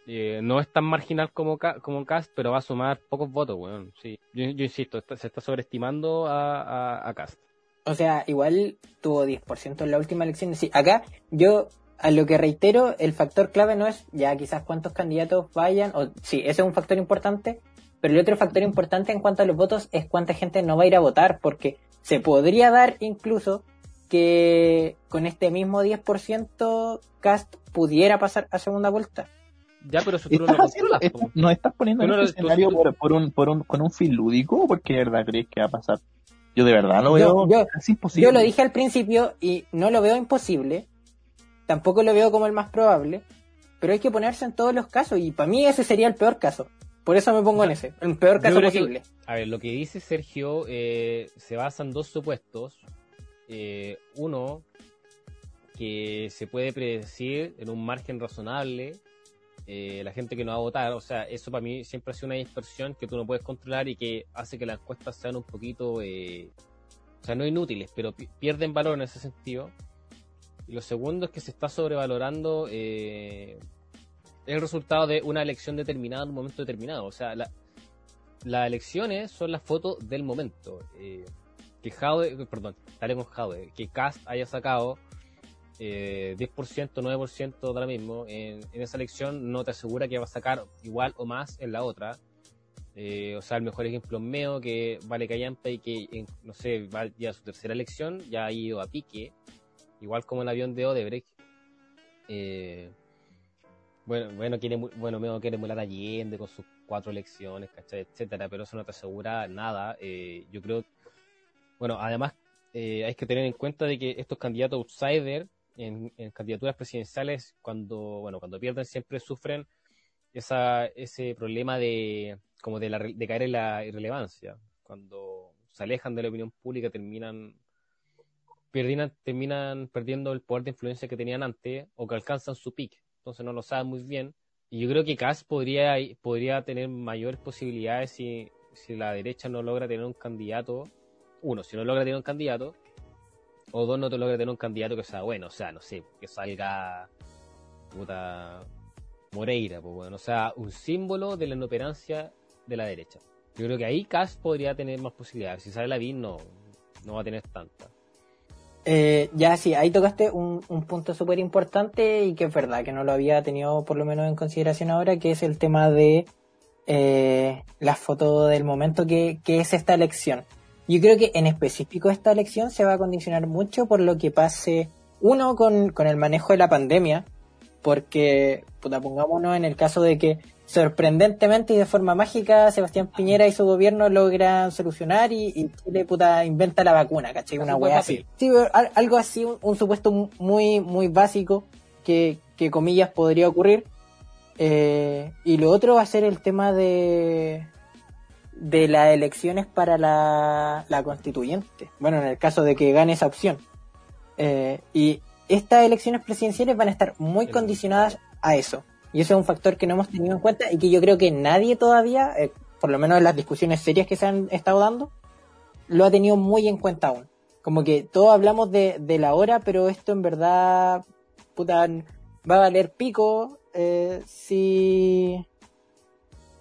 Eh, no es tan marginal como, como Cast, pero va a sumar pocos votos, weón. Sí. Yo, yo insisto, está- se está sobreestimando a, a, a Cast. O sea, igual tuvo 10% en la última elección. Sí, acá yo a lo que reitero, el factor clave no es ya quizás cuántos candidatos vayan, o sí, ese es un factor importante, pero el otro factor importante en cuanto a los votos es cuánta gente no va a ir a votar, porque se podría dar incluso que con este mismo 10% Cast pudiera pasar a segunda vuelta. Ya, pero eso tú no ¿Estás lo haciendo, controlas, po. estás- ¿Nos estás poniendo en no este lo- tú- escenario tú- por, por un, por un, con un fin lúdico o porque de verdad crees que va a pasar? Yo de verdad lo veo yo- imposible. Yo lo dije al principio y no lo veo imposible, tampoco lo veo como el más probable, pero hay que ponerse en todos los casos y para mí ese sería el peor caso. Por eso me pongo en ese, el peor caso que- posible. A ver, lo que dice Sergio eh, se basa en dos supuestos. Eh, uno, que se puede predecir en un margen razonable eh, la gente que no va a votar. O sea, eso para mí siempre ha sido una dispersión que tú no puedes controlar y que hace que las encuestas sean un poquito, eh, o sea, no inútiles, pero pi- pierden valor en ese sentido. Y lo segundo es que se está sobrevalorando eh, el resultado de una elección determinada en un momento determinado. O sea, la, las elecciones son las fotos del momento. Eh, que Jaude, perdón, dale con que Cast haya sacado eh, 10%, 9% de ahora mismo en, esa elección no te asegura que va a sacar igual o más en la otra. Eh, o sea, el mejor ejemplo es Meo, que vale callampa y que, no sé, va ya a su tercera elección, ya ha ido a pique. igual como el avión de Odebrecht. Eh, bueno, bueno, quiere, bueno, medio quiere emular a Allende con sus cuatro elecciones, ¿cachai? etcétera, pero eso no te asegura nada. Eh, yo creo, bueno, además eh, hay que tener en cuenta de que estos candidatos outsider en, candidaturas presidenciales, cuando, bueno, cuando pierden siempre sufren esa, ese problema de, como de, la, de caer en la irrelevancia. Cuando se alejan de la opinión pública terminan terminan perdiendo el poder de influencia que tenían antes o que alcanzan su pique. Entonces no lo saben muy bien. Y yo creo que Kass podría, podría tener mayores posibilidades si, si la derecha no logra tener un candidato. Uno, si no logra tener un candidato. O dos, no te logra tener un candidato que sea bueno. O sea, no sé, que salga puta Moreira, pues bueno. O sea, un símbolo de la inoperancia de la derecha. Yo creo que ahí Kass podría tener más posibilidades. Si sale la no, no va a tener tanta. Eh, ya sí, ahí tocaste un, punto súper importante y que es verdad que no lo había tenido por lo menos en consideración ahora, que es el tema de eh, la foto del momento que, es esta elección. Yo creo que en específico esta elección se va a condicionar mucho por lo que pase, uno, con, con el manejo de la pandemia, porque, puta, pongámonos en el caso de que sorprendentemente y de forma mágica Sebastián Piñera y su gobierno logran solucionar y, y Chile puta inventa la vacuna, ¿cachai? Una wea así. Sí, algo así, un, supuesto muy, muy básico que, que comillas podría ocurrir. Eh, y lo otro va a ser el tema de de las elecciones para la, la constituyente. Bueno, en el caso de que gane esa opción. Eh, y estas elecciones presidenciales van a estar muy condicionadas a eso. Y eso es un factor que no hemos tenido en cuenta y que yo creo que nadie todavía, eh, por lo menos en las discusiones serias que se han estado dando, lo ha tenido muy en cuenta aún. Como que todos hablamos de, la hora, pero esto en verdad, puta, va a valer pico eh, si,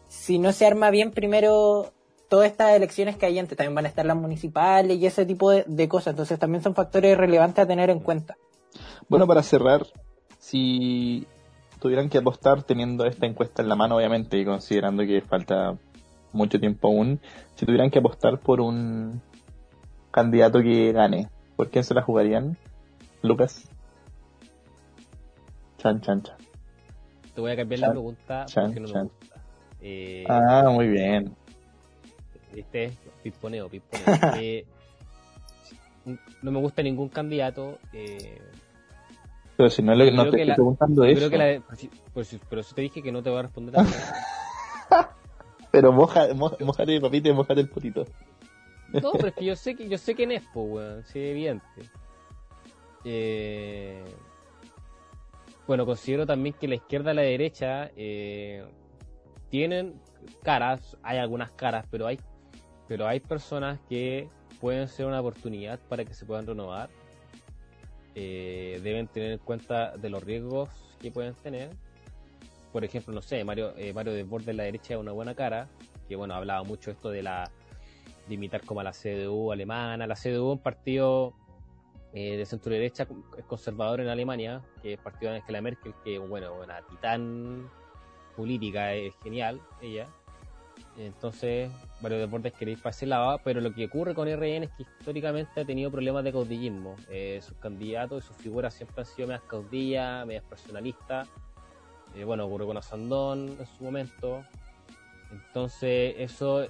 si no se arma bien primero todas estas elecciones que hay antes. También van a estar las municipales y ese tipo de, de cosas. Entonces también son factores relevantes a tener en cuenta. Bueno, para cerrar, si tuvieran que apostar teniendo esta encuesta en la mano, obviamente, y considerando que falta mucho tiempo aún, si tuvieran que apostar por un candidato que gane, ¿por quién se la jugarían? Lucas. Chan, chan, chan. Te voy a cambiar la pregunta porque no me gusta. Eh, ah, muy bien. ¿Viste? Pitponeo, pitponeo. eh, no me gusta ningún candidato. Eh, pero si no, le, no te estoy preguntando eso. Pues, pero si te dije que no te voy a responder pero moja, moja, mojate papito y mojate el putito. No, pero es que yo sé que yo sé quién es, pues, weón. Sí, evidente. Eh... Bueno, considero también que la izquierda y la derecha eh, tienen caras, hay algunas caras, pero hay, pero hay personas que pueden ser una oportunidad para que se puedan renovar eh, deben tener en cuenta de los riesgos que pueden tener. Por ejemplo, no sé, Mario, eh, Mario Desbordes de la derecha es una buena cara, que bueno, hablaba mucho esto de la de imitar como a la CDU alemana. La CDU es un partido eh, de centro derecha conservador en Alemania, que es partido de Angela Merkel, que bueno, una titán política, es genial ella. Entonces, varios deportes queréis para ese lado, pero lo que ocurre con RN es que históricamente ha tenido problemas de caudillismo. Eh, sus candidatos y sus figuras siempre han sido medias caudillas, medias personalistas. Eh, bueno, ocurrió con Asandón en su momento. Entonces, eso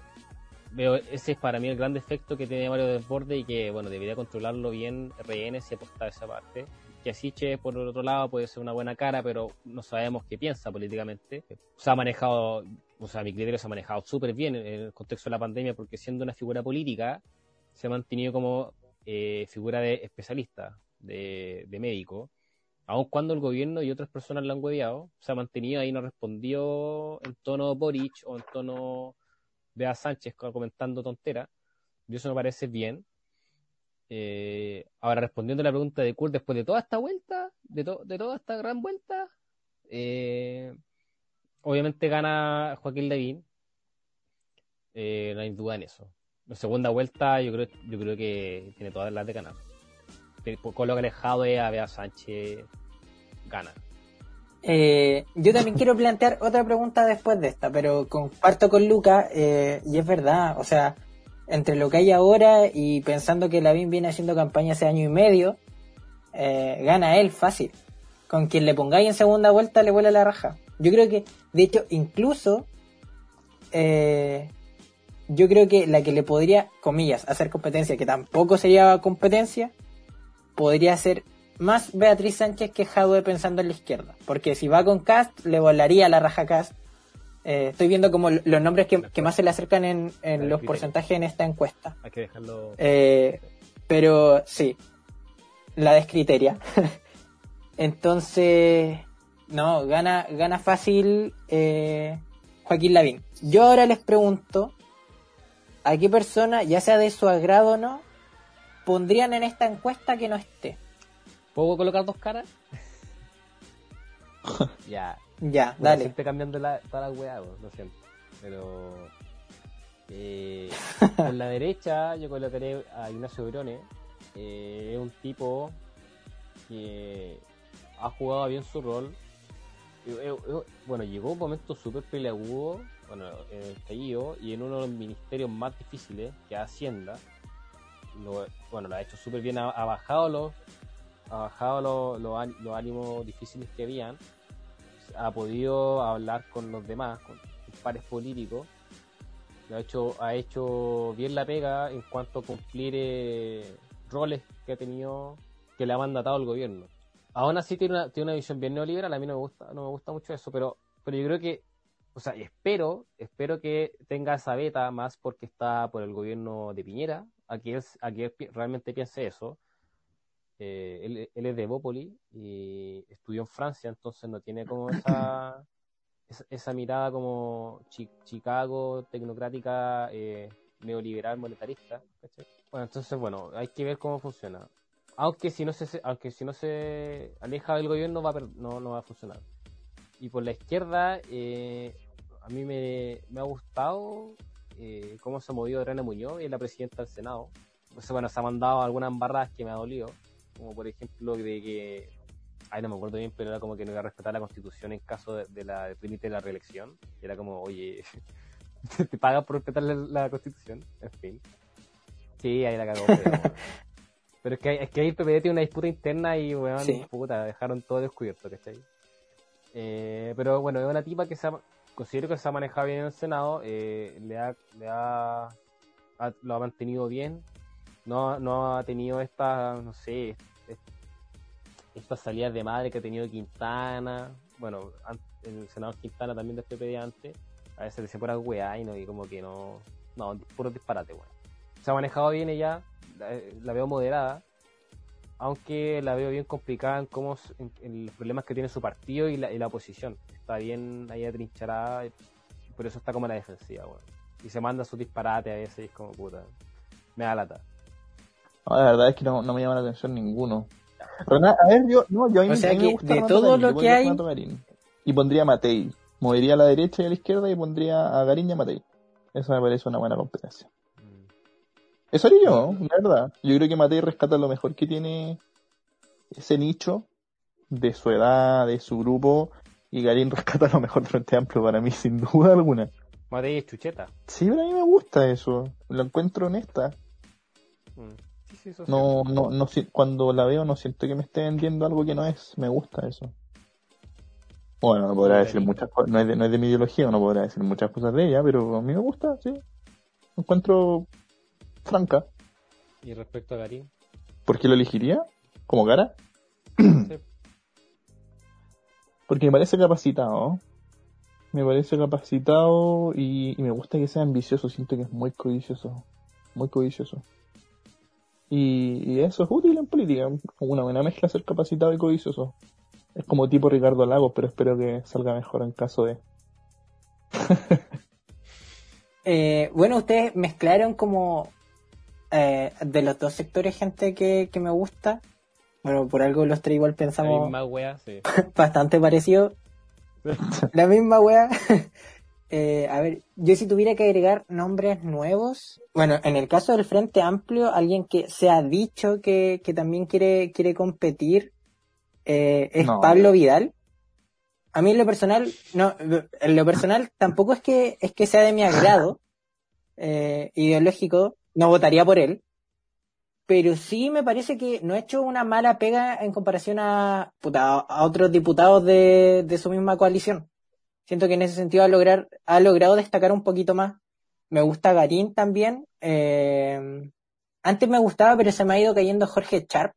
veo, ese es para mí el gran defecto que tiene Mario Desbordes y que, bueno, debería controlarlo bien RN si apostar esa parte que Asiche, por el otro lado, puede ser una buena cara, pero no sabemos qué piensa políticamente. Se ha manejado, o sea, mi criterio se ha manejado súper bien en el contexto de la pandemia, porque siendo una figura política, se ha mantenido como eh, figura de especialista, de, médico. Aun cuando el gobierno y otras personas la han hueveado, se ha mantenido ahí, no respondió en tono Boric o en tono Bea Sánchez comentando tontera. Y eso me parece bien eh, ahora, respondiendo a la pregunta de Kurt, después de toda esta vuelta, de, de toda esta gran vuelta, eh, obviamente gana Joaquín Levin. Eh, no hay duda en eso. La segunda vuelta, yo creo, yo creo que tiene todas las de ganar. Con lo que alejado es a Bea Sánchez, gana. yo también quiero plantear otra pregunta después de esta, pero comparto con Luca, y es verdad, o sea, entre lo que hay ahora y pensando que Lavín viene haciendo campaña hace año y medio, eh, gana él fácil. Con quien le pongáis en segunda vuelta le vuela la raja. Yo creo que, de hecho, incluso, eh, yo creo que la que le podría, comillas, hacer competencia, que tampoco sería competencia, podría ser más Beatriz Sánchez que Jadwe pensando en la izquierda. Porque si va con Cast, le volaría la raja Cast. Eh, estoy viendo como los nombres que, que más se le acercan en, en los porcentajes en esta encuesta. Hay que dejarlo. Eh, pero sí, la descriteria. Entonces, no, gana, gana fácil eh, Joaquín Lavín. Yo ahora les pregunto, ¿a qué persona, ya sea de su agrado o no, pondrían en esta encuesta que no esté? ¿Puedo colocar dos caras? ya. Ya, Bueno, dale. Siempre cambiando la, toda la weá, lo siento. Pero. Eh, en la derecha yo colocaré a Ignacio Brone. Eh, es un tipo que ha jugado bien su rol. Eh, eh, eh, Bueno, llegó un momento súper peleagudo, bueno, en el estallido y en uno de los ministerios más difíciles, que es Hacienda. Lo, bueno, lo ha hecho súper bien, ha, bajado los ha bajado los, los, án- los ánimos difíciles que habían, ha podido hablar con los demás, con sus pares políticos, ha hecho, ha hecho bien la pega en cuanto a cumplir roles que ha tenido, que le ha mandatado el gobierno. Aún así tiene una, tiene una visión bien neoliberal, a mí no me gusta, no me gusta mucho eso, pero, pero yo creo que, o sea, espero, espero que tenga esa beta más porque está por el gobierno de Piñera, a que él, a que él realmente piense eso. Eh, él, él es de Bópoli y estudió en Francia, entonces no tiene como esa, esa, esa mirada como chi- Chicago, tecnocrática, eh, neoliberal, monetarista. ¿cachai? Bueno, entonces, bueno, hay que ver cómo funciona. Aunque si no se, aunque si no se aleja del gobierno, va a no, no va a funcionar. Y por la izquierda, eh, a mí me, me ha gustado eh, cómo se ha movido Adriana Muñoz, y es la presidenta del Senado. Entonces, bueno, se ha mandado algunas embarradas que me ha dolido, como por ejemplo de que, ay, no me acuerdo bien, pero era como que no iba a respetar la constitución en caso de, de la límite de la reelección. Y era como, oye, te pagan por respetar la, la constitución, en fin. Sí, ahí la cagó. Pero, pero es que, es que ahí el PPD tiene una disputa interna y, weón, Sí. puta, dejaron todo descubierto, ¿cachai? Eh, pero bueno, es una tipa que se ha, considero que se ha manejado bien en el Senado, eh, le ha, le ha, ha- lo ha mantenido bien, no, no ha tenido esta, no sé, est- estas salidas de madre que ha tenido Quintana, bueno, el senador Quintana también del PPD antes, a veces decía pura weá y no, y como que no, no, puro disparate, weón. Se ha manejado bien ella, la, la veo moderada, aunque la veo bien complicada en cómo en, en los problemas que tiene su partido y la, y la oposición. Está bien ahí atrincherada, y por eso está como a la defensiva. Y se manda sus disparates a veces y es como puta. Me da lata. No, la verdad es que no, no me llama la atención ninguno. A ver, yo, no, yo a mí, O sea a mí me gusta de Renato todo Garín, lo que hay- Garín. Y pondría a Matei. Movería a la derecha y a la izquierda y pondría a Garín y a Matei. Eso me parece una buena competencia. Eso haría yo, la verdad. Yo creo que Matei rescata lo mejor que tiene ese nicho de su edad, de su grupo, y Garín rescata lo mejor del Frente Amplio para mí, sin duda alguna. Matei es chucheta. Sí, pero a mí me gusta eso. Lo encuentro honesta. Mm. Sí, sí, eso sí. No, no, no, cuando la veo no siento que me esté vendiendo algo que no es. Me gusta eso. Bueno, no podrá decir muchas cosas, no es, de, no es de mi ideología, no podrá decir muchas cosas de ella, pero a mí me gusta, sí. Lo encuentro franca. Y respecto a Garín, ¿Por qué lo elegiría? ¿Como cara? sí. Porque me parece capacitado. Me parece capacitado y, y me gusta que sea ambicioso. Siento que es muy codicioso. Muy codicioso. Y, y eso es útil en política. Una buena mezcla ser capacitado y codicioso. Es como tipo Ricardo Lagos, pero espero que salga mejor en caso de... Eh, bueno, ustedes mezclaron como eh, de los dos sectores gente que, que me gusta. Bueno, por algo los tres igual La pensamos misma wea, sí. bastante parecido. La misma wea. Eh, a ver, yo si tuviera que agregar nombres nuevos, bueno, en el caso del Frente Amplio, alguien que se ha dicho que, que también quiere, quiere competir eh, es No. Pablo Vidal. A mí en lo personal, no, en lo personal tampoco es que, es que sea de mi agrado eh, ideológico, no votaría por él, pero sí me parece que no ha hecho una mala pega en comparación a, puta, a otros diputados de, su misma coalición. Siento que en ese sentido ha, lograr, ha logrado destacar un poquito más. Me gusta Garín también. Eh, antes me gustaba, pero se me ha ido cayendo Jorge Sharp.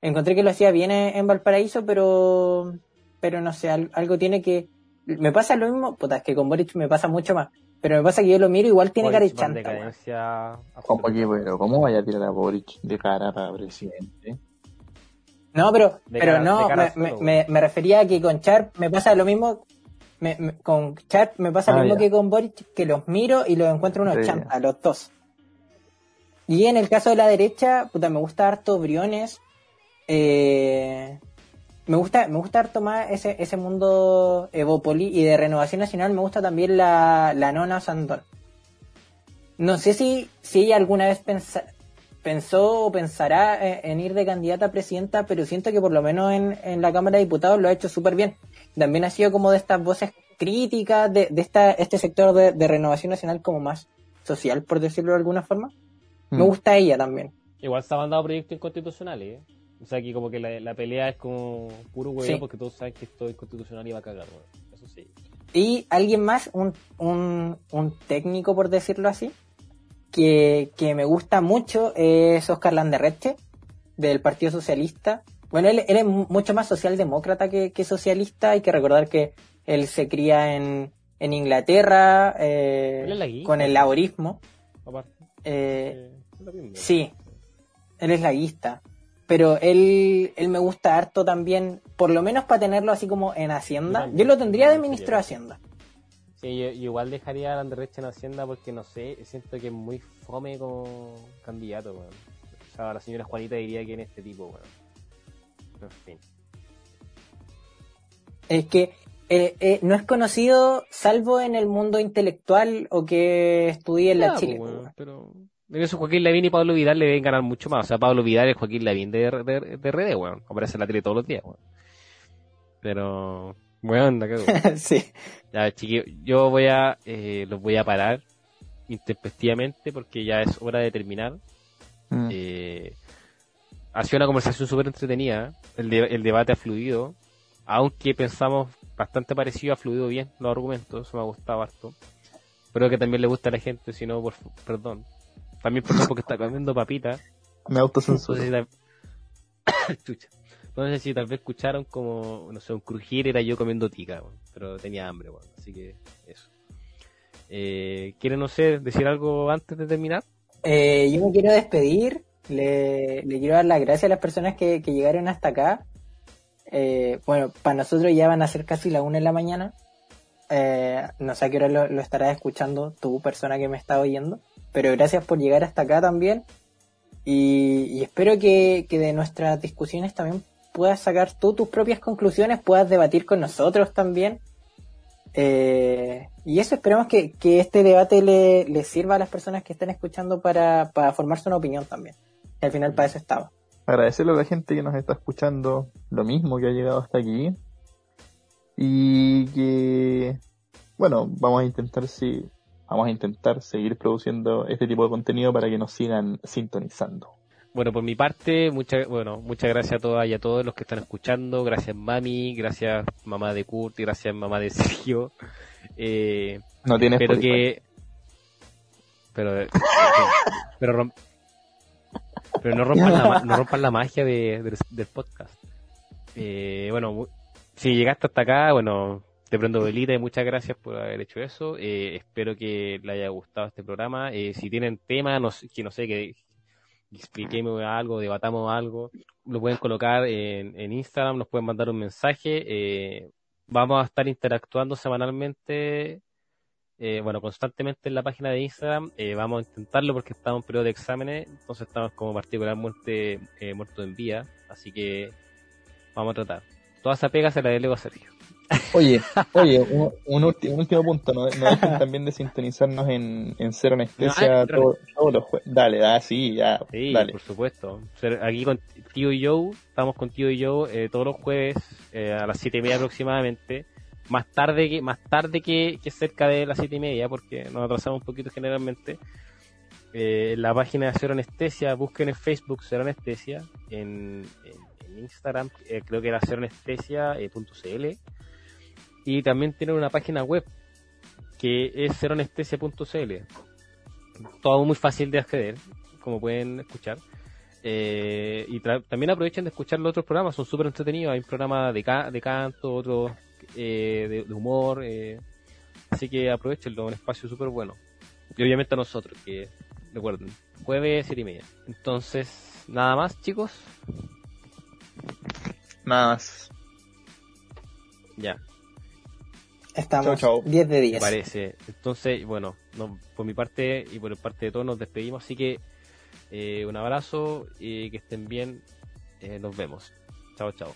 Encontré que lo hacía bien en Valparaíso, pero, pero no sé, algo tiene que, me pasa lo mismo, puta, es que con Boric me pasa mucho más. Pero me pasa que yo lo miro, igual tiene cara de chanta. ¿Cómo, pero ¿Cómo vaya a tirar a Boric de cara para presidente? No, pero, pero no, me, me, refería a que con Sharp me pasa lo mismo. con Sharp me pasa lo ah, mismo que con Boric, que los miro y los encuentro unos chantas, los dos. Y en el caso de la derecha, puta, me gusta harto Briones. Eh, me gusta, me gusta harto más ese, ese mundo Evopoli y de renovación nacional me gusta también la, la nona Sandor. No sé si, si ella alguna vez pensó o pensará en, ir de candidata a presidenta, pero siento que por lo menos en, en la Cámara de Diputados lo ha hecho súper bien. También ha sido como de estas voces críticas de, de esta, este sector de, de, renovación nacional como más social, por decirlo de alguna forma. Me mm. gusta ella también. Igual se ha mandado proyectos inconstitucionales, ¿eh? O sea, que como que la, pelea es como puro huevo porque todos saben que esto es constitucional y va a cagar, Eso sí. Y alguien más, un, un, un técnico, por decirlo así, que, que me gusta mucho es Oscar Landerreche, del Partido Socialista. Bueno, él, él es mucho más socialdemócrata que, que, socialista. Hay que recordar que él se cría en, en Inglaterra eh, con el laborismo. Eh, sí, él es laguista pero él, él me gusta harto también, por lo menos para tenerlo así como en Hacienda. Yo lo tendría de ministro de Hacienda. Sí, yo, igual dejaría a Landerreche en Hacienda porque no sé, siento que es muy fome como candidato, O sea, la señora Juanita diría que en este tipo, weón. En fin. Es que eh, eh, no es conocido salvo en el mundo intelectual o que estudie en la Chile. pero en eso Joaquín Lavín y Pablo Vidal le deben ganar mucho más. O sea, Pablo Vidal es Joaquín Lavín de, de, de RD, weón. Aparece en la tele todos los días, weón. Pero, weón, qué Sí. Ya, chiquillos, yo voy a, eh, los voy a parar intempestivamente porque ya es hora de terminar. Mm. Eh, ha sido una conversación súper entretenida. El, el debate ha fluido. Aunque pensamos bastante parecido, ha fluido bien los argumentos. Eso me ha gustado harto. Espero que también le guste a la gente, si no, por, perdón. También por porque está comiendo papita. Me autocensuro. Chucha. No sé si tal vez escucharon como, no sé, un crujir era yo comiendo tica, pero tenía hambre, bueno, así que eso. Eh, ¿Quieren, no sé, decir algo antes de terminar? Eh, yo me quiero despedir, le, quiero dar las gracias a las personas que, llegaron hasta acá. Eh, bueno, para nosotros ya van a ser casi la una de la mañana. Eh, no sé a qué hora lo, lo estarás escuchando tu persona que me está oyendo. Pero gracias por llegar hasta acá también. Y, espero que, de nuestras discusiones también puedas sacar tú tus propias conclusiones, puedas debatir con nosotros también. Eh, y eso esperamos que, este debate le, sirva a las personas que estén escuchando para, para formarse una opinión también. al final para eso estaba. Agradecerle a la gente que nos está escuchando lo mismo que ha llegado hasta aquí. Y que, bueno, vamos a intentar si vamos a intentar seguir produciendo este tipo de contenido para que nos sigan sintonizando. Bueno, por mi parte, muchas bueno, muchas gracias a todas y a todos los que están escuchando. Gracias mami, gracias mamá de Kurt y gracias mamá de Sergio. Eh, no tienes Espero que... Pero, pero, pero no rompan la, no rompan la magia de, del podcast. Eh, bueno, si llegaste hasta acá, bueno, te prendo velita y muchas gracias por haber hecho eso. Eh, espero que le haya gustado este programa. Eh, si tienen temas, no que no sé, que expliquemos algo, debatamos algo, lo pueden colocar en, en Instagram, nos pueden mandar un mensaje. Eh, vamos a estar interactuando semanalmente, eh, bueno, constantemente en la página de Instagram. Vamos a intentarlo porque estamos en periodo de exámenes, entonces estamos como particularmente eh, muertos en vía, así que vamos a tratar. Toda esa pega se la delego a Sergio. Oye, oye, un, último, un último punto, no, no dejen también de sintonizarnos en, en Cero Anestesia todos los jueves. Dale, da, sí, ya, sí, dale. por supuesto. Aquí con Tío y Joe, estamos con Tío y Joe eh, todos los jueves eh, a las siete y media aproximadamente. Más tarde que más tarde que, que cerca de las siete y media, porque nos atrasamos un poquito generalmente. eh, la página de Cero Anestesia, busquen en Facebook Cero Anestesia, en, en- Instagram eh, creo que era ceroanestesia.cl y también tienen una página web que es ceroanestesia.cl. Todo muy fácil de acceder, como pueden escuchar. Eh, y también aprovechen de escuchar los otros programas, son súper entretenidos. Hay un programa de, ca- de canto, otros eh, de, de humor. así que aprovechenlo, un espacio súper bueno. Y obviamente a nosotros, que recuerden, jueves, siete y media. Entonces, nada más, chicos. Nada más. Ya, Estamos Chau, chau. 10 de me 10. parece. Entonces, bueno, no, por mi parte y por parte de todos nos despedimos. Así que eh, un abrazo y que estén bien. Eh, nos vemos. Chao, chao.